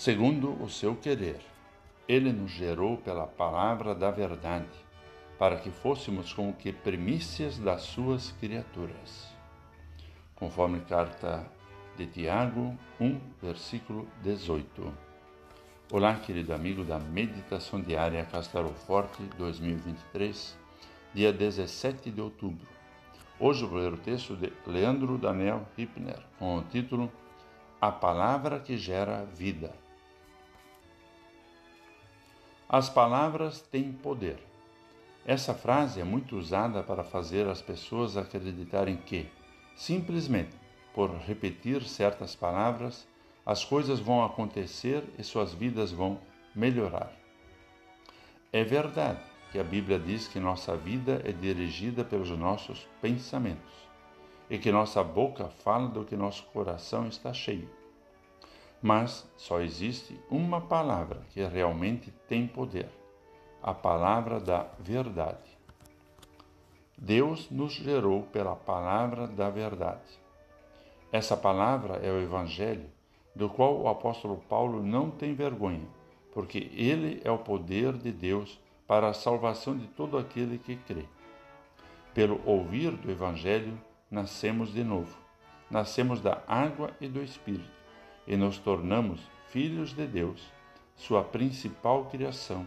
segundo o seu querer. Ele nos gerou pela palavra da verdade, para que fôssemos como que primícias das suas criaturas. Conforme carta de Tiago 1, versículo 18. Olá, querido amigo da Meditação Diária Castelo Forte 2023, dia 17 de outubro. Hoje vou ler o texto de Leandro Daniel Hipner, com o título A Palavra que Gera Vida. As palavras têm poder. Essa frase é muito usada para fazer as pessoas acreditarem que, simplesmente por repetir certas palavras, as coisas vão acontecer e suas vidas vão melhorar. É verdade que a Bíblia diz que nossa vida é dirigida pelos nossos pensamentos e que nossa boca fala do que nosso coração está cheio. Mas só existe uma palavra que realmente tem poder: a palavra da verdade. Deus nos gerou pela palavra da verdade. Essa palavra é o Evangelho, do qual o apóstolo Paulo não tem vergonha, porque ele é o poder de Deus para a salvação de todo aquele que crê. Pelo ouvir do Evangelho, nascemos de novo. Nascemos da água e do Espírito e nos tornamos filhos de Deus, sua principal criação,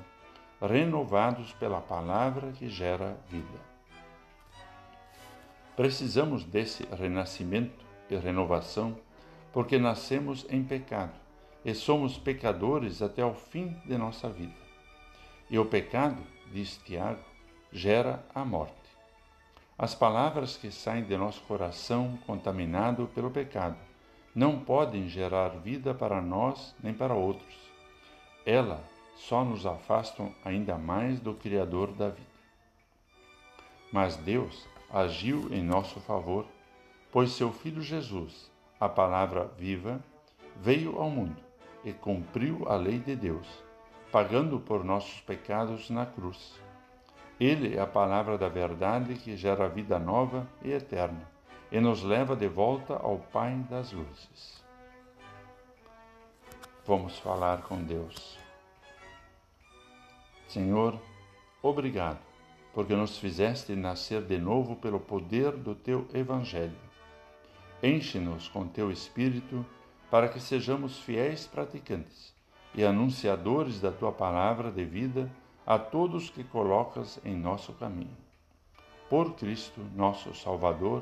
renovados pela palavra que gera vida. Precisamos desse renascimento e renovação porque nascemos em pecado e somos pecadores até o fim de nossa vida. E o pecado, diz Tiago, gera a morte. As palavras que saem de nosso coração contaminado pelo pecado não podem gerar vida para nós nem para outros. Elas só nos afastam ainda mais do Criador da vida. Mas Deus agiu em nosso favor, pois seu Filho Jesus, a palavra viva, veio ao mundo e cumpriu a lei de Deus, pagando por nossos pecados na cruz. Ele é a palavra da verdade que gera vida nova e eterna e nos leva de volta ao Pai das luzes. Vamos falar com Deus. Senhor, obrigado, porque nos fizeste nascer de novo pelo poder do teu Evangelho. Enche-nos com teu Espírito para que sejamos fiéis praticantes e anunciadores da tua palavra de vida a todos que colocas em nosso caminho. Por Cristo, nosso Salvador,